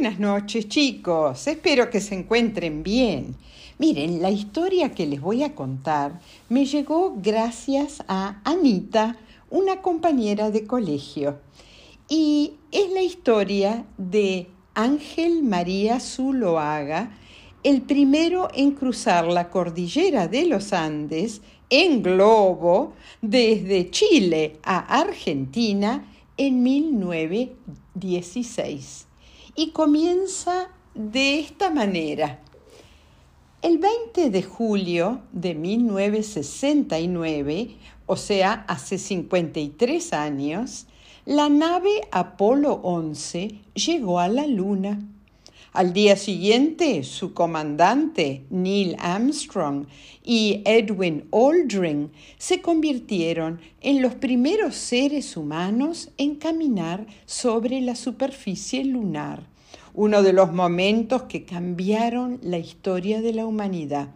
Buenas noches chicos, espero que se encuentren bien. Miren, la historia que les voy a contar me llegó gracias a Anita, una compañera de colegio. Y es la historia de Ángel María Zuloaga, el primero en cruzar la cordillera de los Andes en globo desde Chile a Argentina en 1916 y comienza de esta manera. El 20 de julio de 1969, o sea, hace 53 años, la nave Apolo 11 llegó a la Luna. Al día siguiente, su comandante, Neil Armstrong, y Edwin Aldrin se convirtieron en los primeros seres humanos en caminar sobre la superficie lunar, uno de los momentos que cambiaron la historia de la humanidad.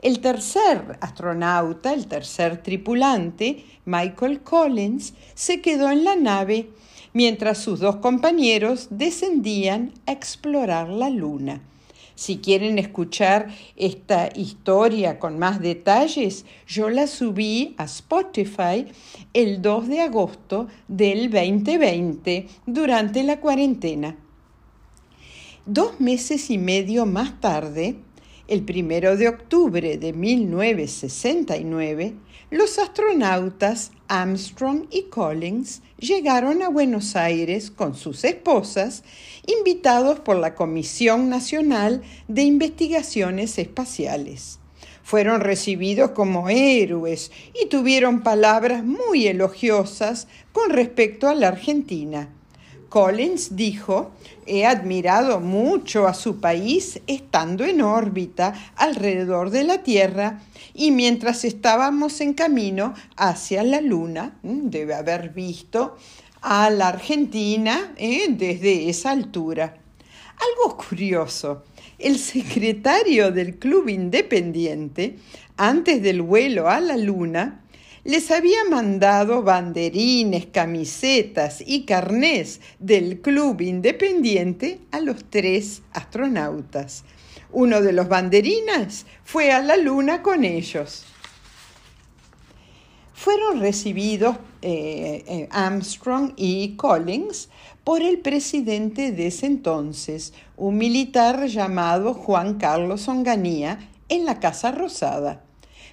El tercer astronauta, el tercer tripulante, Michael Collins, se quedó en la nave mientras sus dos compañeros descendían a explorar la luna. Si quieren escuchar esta historia con más detalles, yo la subí a Spotify el 2 de agosto del 2020 durante la cuarentena. Dos meses y medio más tarde, el primero de octubre de 1969, los astronautas Armstrong y Collins llegaron a Buenos Aires con sus esposas, invitados por la Comisión Nacional de Investigaciones Espaciales. Fueron recibidos como héroes y tuvieron palabras muy elogiosas con respecto a la Argentina. Collins dijo, he admirado mucho a su país estando en órbita alrededor de la Tierra y mientras estábamos en camino hacia la Luna, debe haber visto a la Argentina ¿eh? desde esa altura. Algo curioso, el secretario del Club Independiente, antes del vuelo a la Luna, les había mandado banderines, camisetas y carnés del Club Independiente a los tres astronautas. Uno de los banderines fue a la luna con ellos. Fueron recibidos eh, eh, Armstrong y Collins por el presidente de ese entonces, un militar llamado Juan Carlos Onganía, en la Casa Rosada.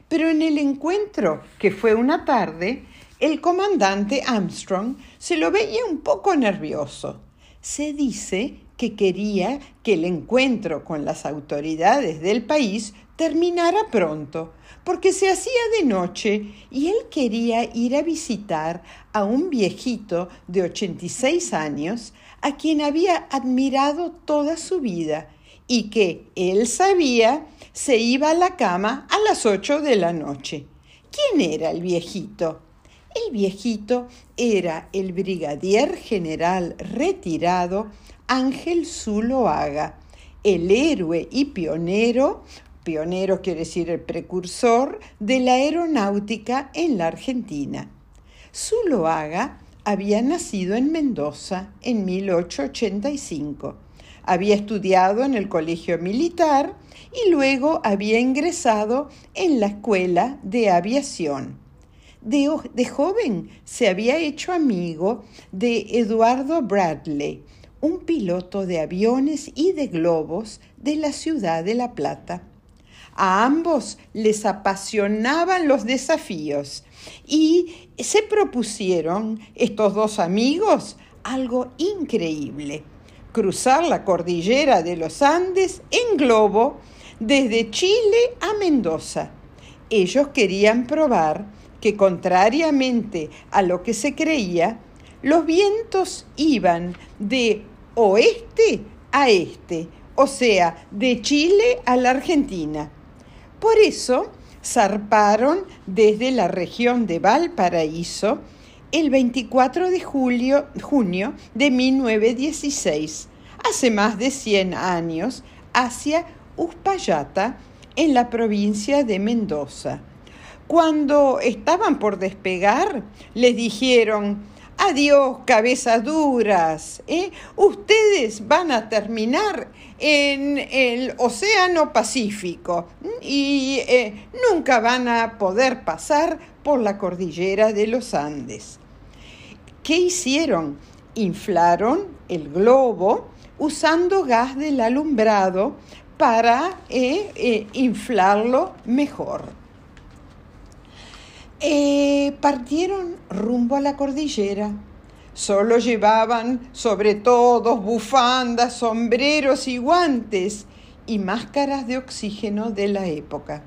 Pero en el encuentro, que fue una tarde, el comandante Armstrong se lo veía un poco nervioso. Se dice que quería que el encuentro con las autoridades del país terminara pronto, porque se hacía de noche y él quería ir a visitar a un viejito de 86 años a quien había admirado toda su vida y que él sabía se iba a la cama a las 8 de la noche. ¿Quién era el viejito? El viejito era el brigadier general retirado Ángel Zuloaga, el héroe y pionero, pionero quiere decir el precursor, de la aeronáutica en la Argentina. Zuloaga había nacido en Mendoza en 1885. Había estudiado en el colegio militar y luego había ingresado en la escuela de aviación. De, joven se había hecho amigo de Eduardo Bradley, un piloto de aviones y de globos de la ciudad de La Plata. A ambos les apasionaban los desafíos y se propusieron estos dos amigos algo increíble, cruzar la cordillera de los Andes en globo desde Chile a Mendoza. Ellos querían probar que contrariamente a lo que se creía, los vientos iban de oeste a este, o sea, de Chile a la Argentina. Por eso zarparon desde la región de Valparaíso el 24 de julio, junio de 1916, hace más de 100 años, hacia Uspallata, en la provincia de Mendoza. Cuando estaban por despegar, les dijeron, Adiós, cabezas duras. ¿eh? Ustedes van a terminar en el Océano Pacífico y eh, nunca van a poder pasar por la cordillera de los Andes. ¿Qué hicieron? Inflaron el globo usando gas del alumbrado para eh, inflarlo mejor. Eh, partieron rumbo a la cordillera. Solo llevaban sobre todo bufandas, sombreros y guantes y máscaras de oxígeno de la época.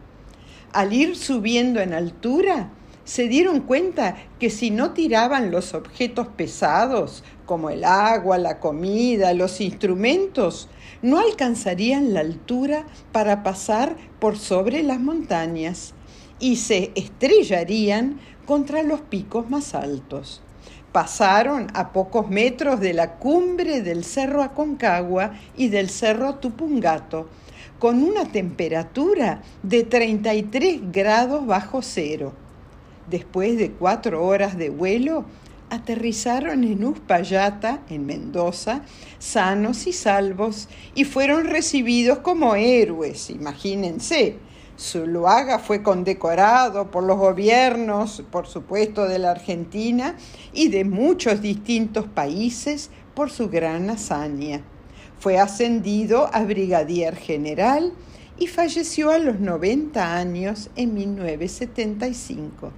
Al ir subiendo en altura, se dieron cuenta que si no tiraban los objetos pesados, como el agua, la comida, los instrumentos, no alcanzarían la altura para pasar por sobre las montañas y se estrellarían contra los picos más altos. Pasaron a pocos metros de la cumbre del Cerro Aconcagua y del Cerro Tupungato, con una temperatura de 33 grados bajo cero. Después de cuatro horas de vuelo, aterrizaron en Uspallata, en Mendoza, sanos y salvos, y fueron recibidos como héroes, imagínense Zuluaga fue condecorado por los gobiernos, por supuesto, de la Argentina y de muchos distintos países por su gran hazaña. Fue ascendido a brigadier general y falleció a los 90 años en 1975.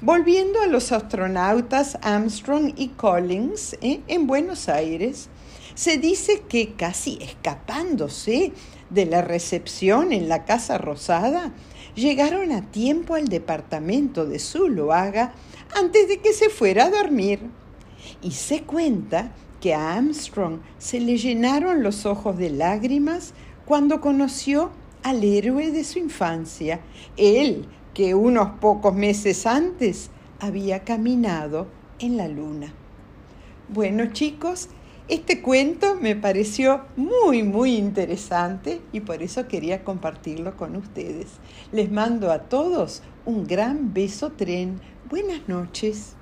Volviendo a los astronautas Armstrong y Collins ¿eh? en Buenos Aires, se dice que casi escapándose de la recepción en la Casa Rosada, llegaron a tiempo al departamento de Zuloaga antes de que se fuera a dormir. Y se cuenta que a Armstrong se le llenaron los ojos de lágrimas cuando conoció al héroe de su infancia, él que unos pocos meses antes había caminado en la luna. Bueno chicos, este cuento me pareció muy, muy interesante y por eso quería compartirlo con ustedes. Les mando a todos un gran beso tren. Buenas noches.